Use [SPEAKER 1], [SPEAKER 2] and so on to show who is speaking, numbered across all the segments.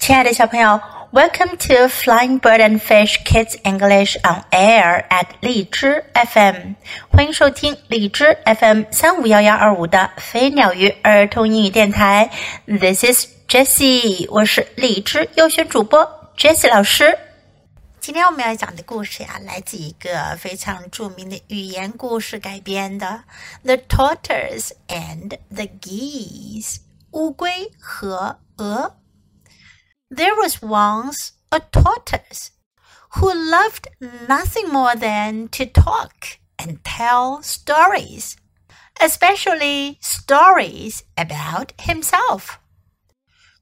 [SPEAKER 1] 亲爱的小朋友，Welcome to Flying Bird and Fish Kids English on Air at 荔枝 FM，欢迎收听荔枝 FM 三五幺幺二五的飞鸟鱼儿童英语电台。This is Jessie，我是荔枝优选主播 Jessie 老师。今天我们要讲的故事呀，来自一个非常着名的寓言故事改编的《The Tortoise and the Geese》乌龟和鹅。 There was once a tortoise who loved nothing more than to talk and tell stories, especially stories about himself.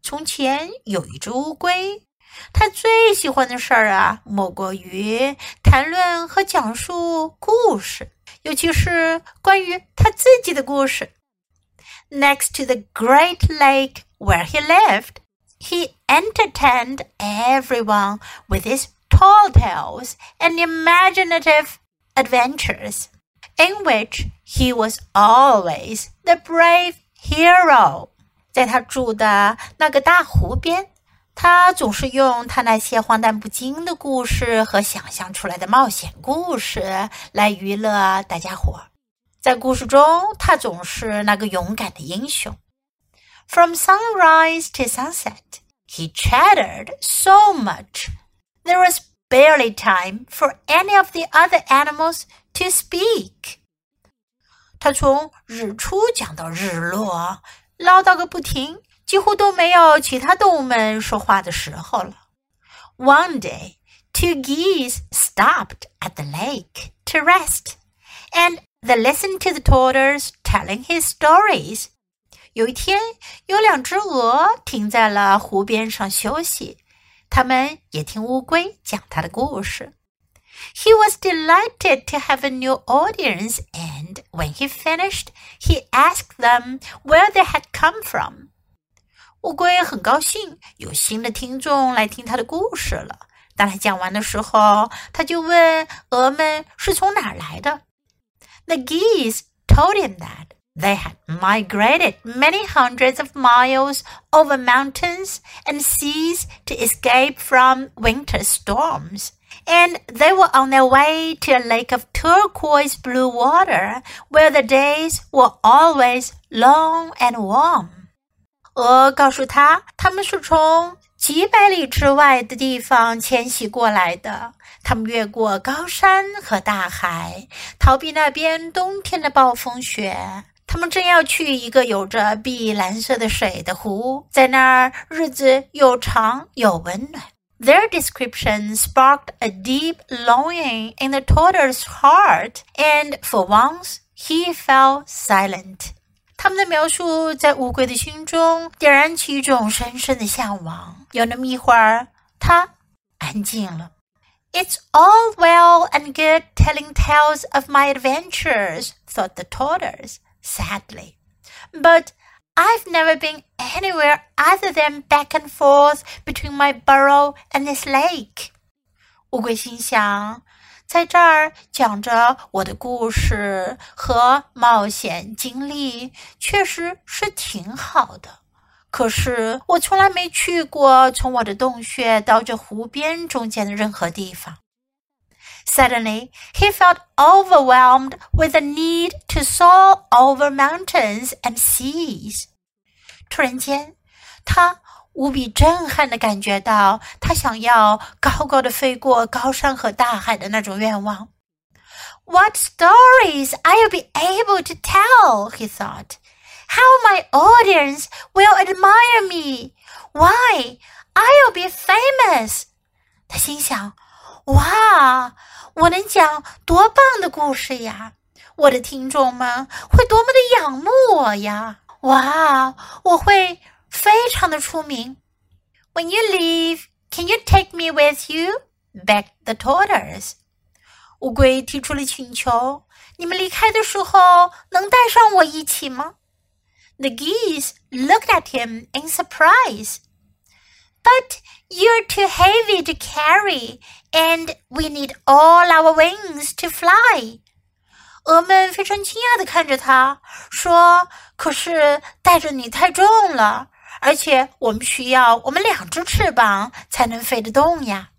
[SPEAKER 1] 从前有一只乌龟，它最喜欢的事儿啊，莫过于谈论和讲述故事，尤其是关于它自己的故事。Next to the great lake where he lived, he entertained everyone with his tall tales and imaginative adventures, in which he was always the brave hero. 在他住的那个大湖边，他总是用他那些荒诞不经的故事和想象出来的冒险故事来娱乐大家伙。在故事中，他总是那个勇敢的英雄。 from sunrise to sunset, he chattered so much there was barely time for any of the other animals to speak. 他从日出讲到日落，唠叨个不停，几乎都没有其他动物们说话的时候了。One day, two geese stopped at the lake to rest, and they listened to the tortoise telling his stories. 有一天，有两只鹅停在了湖边上休息，它们也听乌龟讲它的故事。He was delighted to have a new audience, and when he finished, he asked them where they had come from. 乌龟很高兴有新的听众来听他的故事了。当他讲完的时候，他就问鹅们是从哪儿来的。The geese told him that. They had migrated many hundreds of miles over mountains and seas to escape from winter storms. And they were on their way to a lake of turquoise blue water where the days were always long and warm. 鹅告诉他，他们是从几百里之外的地方迁徙过来的。他们越过高山和大海，逃避那边冬天的暴风雪。 他们正要去一个有着碧蓝色的水的湖，在那儿日子又长又温暖。Their description sparked a deep longing in the tortoise's heart, and for once he fell silent. 他们的描述在乌龟的心中点燃起一种深深的向往。有那么一会儿，他安静了。It's all well and good telling tales of my adventures, thought the tortoise sadly. But I've never been anywhere other than back and forth between my burrow and this lake. 乌龟心想，在这儿讲着我的故事和冒险经历，确实是挺好的。可是我从来没去过从我的洞穴到这湖边中间的任何地方。 Suddenly, he felt overwhelmed with the need to soar over mountains and seas. 突然间，他无比震撼地感觉到他想要高高的飞过高山和大海的那种愿望。What stories I'll be able to tell, he thought. How my audience will admire me. Why, I'll be famous. 他心想： 哇，我能讲多棒的故事呀！我的听众们会多么的仰慕我呀！哇，我会非常的出名。When you leave, can you take me with you? begged the tortoise. 乌龟提出了请求：你们离开的时候能带上我一起吗？The geese looked at him in surprise. But you're too heavy to carry, and we need all our wings to fly. 鹅们非常惊讶地看着他，说：“可是带着你太重了， 而且我们需要我们两只翅膀才能飞得动呀。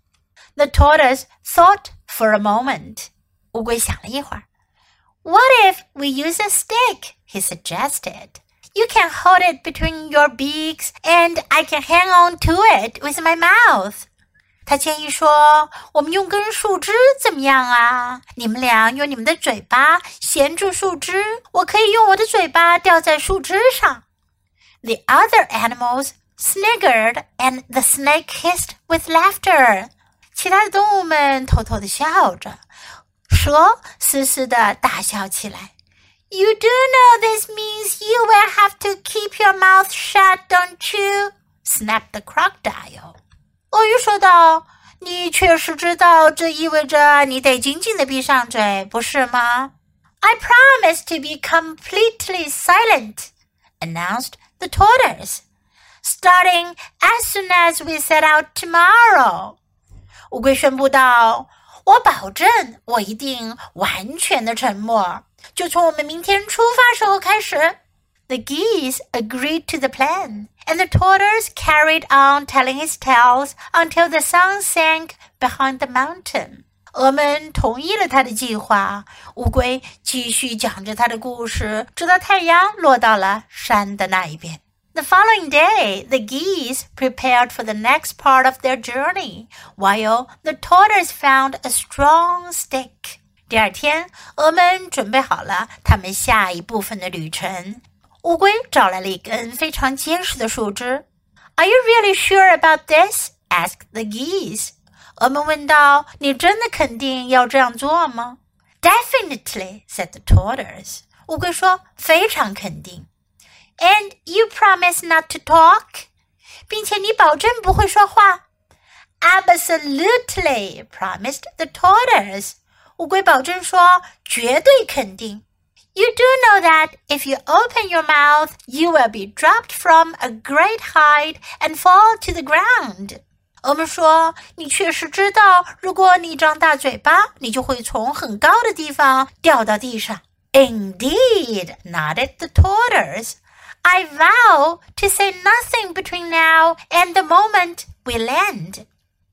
[SPEAKER 1] The tortoise thought for a moment. 乌龟想了一会儿。What if we use a stick? He suggested. You can hold it between your beaks, and I can hang on to it with my mouth. 他建议说：“我们用根树枝怎么样啊？你们俩用你们的嘴巴衔住树枝，我可以用我的嘴巴吊在树枝上。” The other animals sniggered, and the snake hissed with laughter. 其他的动物们偷偷的笑着，蛇嘶嘶的大笑起来。 You do know this means you will have to keep your mouth shut, don't you? snapped the crocodile. 鳄鱼说道：“你确实知道，这意味着你得紧紧的闭上嘴，不是吗？”I promise to be completely silent, announced the tortoise, starting as soon as we set out tomorrow. 乌龟宣布道：“我保证，我一定完全的沉默， ”就从我们明天出发时候开始。” The geese agreed to the plan, and the tortoise carried on telling his tales until the sun sank behind the mountain. 鹅们同意了他的计划，乌龟继续讲着他的故事，直到太阳落到了山的那一边。The following day, the geese prepared for the next part of their journey, while the tortoise found a strong stick. 第二天，鹅们准备好了他们下一部分的旅程。乌龟找来了一根非常结实的树枝。Are you really sure about this? asked the geese. 鹅们问道：“你真的肯定要这样做吗？”Definitely, said the tortoise. 乌龟说：“非常肯定。” And you promise not to talk? 并且你保证不会说话。Absolutely, promised the tortoise. 乌龟保证说：“绝对肯定。” You do know that if you open your mouth, you will be dropped from a great height and fall to the ground. 我们说，你确实知道，如果你张大嘴巴，你就会从很高的地方掉到地上。Indeed, nodded the tortoise. I vow to say nothing between now and the moment we land.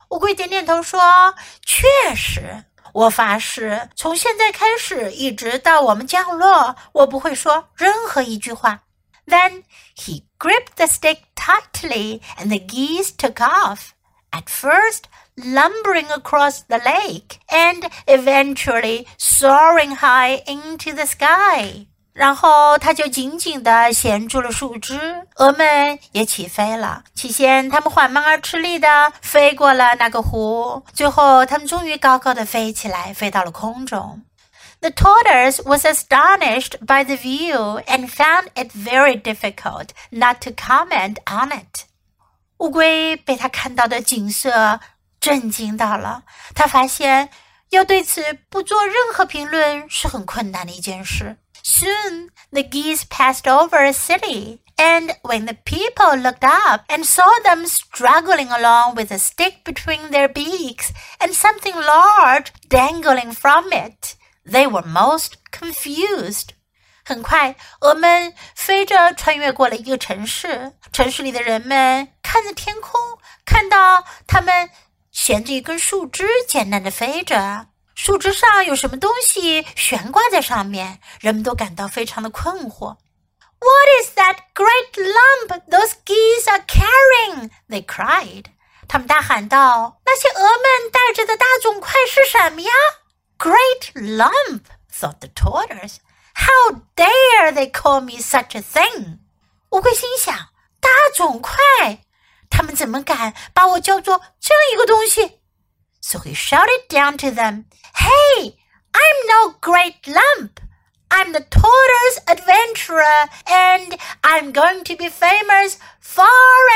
[SPEAKER 1] 乌龟点点头说：“确实。” 我发誓，从现在开始一直到我们降落，我不会说任何一句话。Then he gripped the stick tightly, and the geese took off. At first, lumbering across the lake, and eventually soaring high into the sky. 然后它就紧紧地衔住了树枝，鹅们也起飞了。起先，它们缓慢而吃力地飞过了那个湖，最后，它们终于高高的飞起来，飞到了空中。The tortoise was astonished by the view and found it very difficult not to comment on it. 乌龟被它看到的景色震惊到了，它发现要对此不做任何评论是很困难的一件事。Soon the geese passed over a city, and when the people looked up and saw them struggling along with a stick between their beaks and something large dangling from it, they were most confused. 很快，鹅们飞着穿越过了一个城市。城市里的人们看着天空，看到他们 衔着一根树枝，艰难地飞着。树枝上有什么东西悬挂在上面，人们都感到非常的困惑。What is that great lump those geese are carrying? They cried. 他们大喊道：“那些鹅们带着的大肿块是什么呀？”Great lump, thought the tortoise. How dare they call me such a thing? 乌龟心想：大肿块，他们怎么敢把我叫做这样一个东西？so he shouted down to them, Hey, I'm no great lump. I'm the tortoise adventurer, and I'm going to be famous far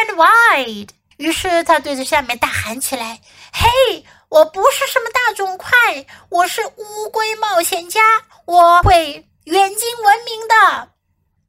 [SPEAKER 1] and wide. 于是他对着下面大喊起来：“嘿，我不是什么大肿块，我是乌龟冒险家，我会远近闻名的。”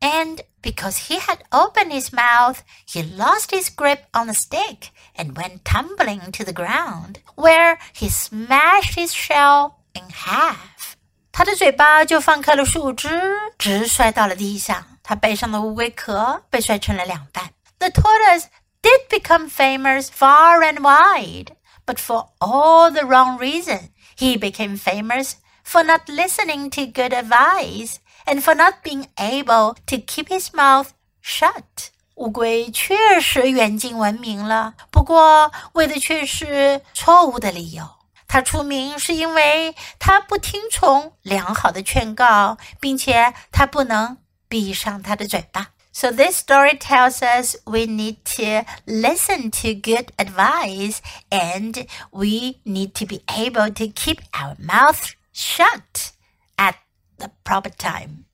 [SPEAKER 1] And because he had opened his mouth, he lost his grip on the stick and went tumbling to the ground, where he smashed his shell in half. 他的嘴巴就放开了树枝，直摔到了地上。他背上的乌龟壳被摔成了两半。 The tortoise did become famous far and wide, but for all the wrong reason. He became famous for not listening to good advice and for not being able to keep his mouth shut. 乌龟确实远近闻名了，不过为的却是错误的理由。它出名是因为它不听从良好的劝告，并且它不能闭上它的嘴巴。So this story tells us we need to listen to good advice and we need to be able to keep our mouth shut at The proper time.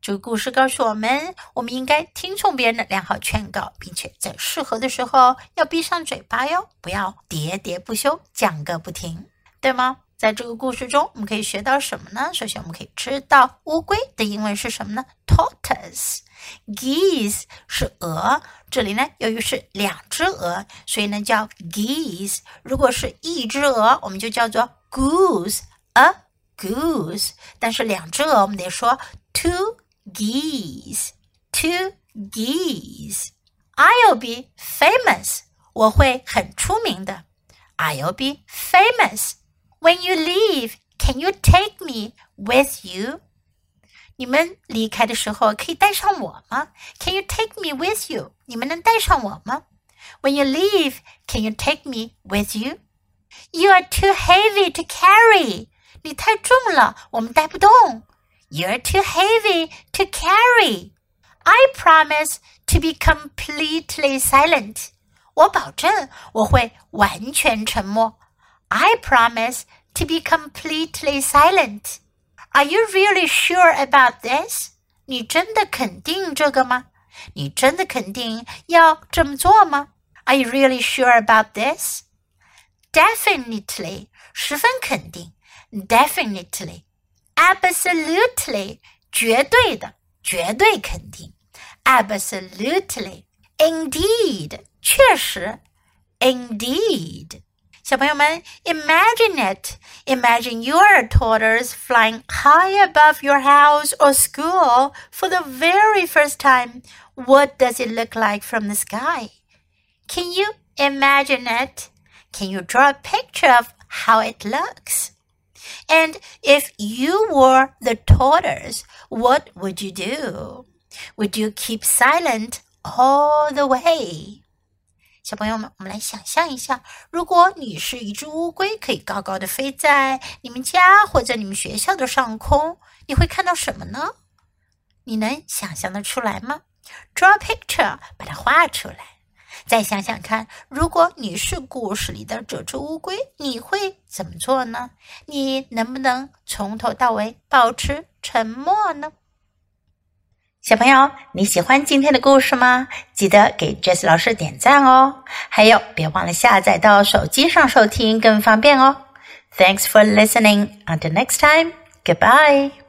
[SPEAKER 1] 这个故事告诉我们，我们应该听从别人的良好劝告，并且在适合的时候要闭上嘴巴哟，不要喋喋不休，讲个不停，对吗？在这个故事中，我们可以学到什么呢？首先，我们可以知道乌龟的英文是什么呢？tortoise。geese 是鹅，这里呢由于是两只鹅，所以呢叫 geese。如果是一只鹅，我们就叫做 goose，a goose。但是两只鹅，我们得说 two geese，two geese。I'll be famous，我会很出名的。I'll be famous when you leave. Can you take me with you? 你们离开的时候可以带上我吗？Can you take me with you？你们能带上我吗？When you leave, can you take me with you? You are too heavy to carry. 你太重了，我们带不动。You're too heavy to carry. I promise to be completely silent. 我保证我会完全沉默。I promise to be completely silent. Are you really sure about this？你真的肯定这个吗？你真的肯定要这么做吗？Are you really sure about this? Definitely，十分肯定。 Definitely, absolutely，绝对的，绝对肯定。Absolutely, indeed，确实。Indeed。小朋友们，imagine it. Imagine your tortoise flying high above your house or school for the very first time. What does it look like from the sky? Can you imagine it? Can you draw a picture of how it looks? And if you were the tortoise, what would you do? Would you keep silent all the way? 小朋友们，我们来想象一下，如果你是一只乌龟，可以高高的飞在你们家或者你们学校的上空，你会看到什么呢？你能想象得出来吗？Draw a picture，把它画出来。再想想看，如果你是故事里的这只乌龟，你会怎么做呢？你能不能从头到尾保持沉默呢？小朋友，你喜欢今天的故事吗？记得给 Jess 老师点赞哦！还有，别忘了下载到手机上收听，更方便哦。Thanks for listening. Until next time. Goodbye.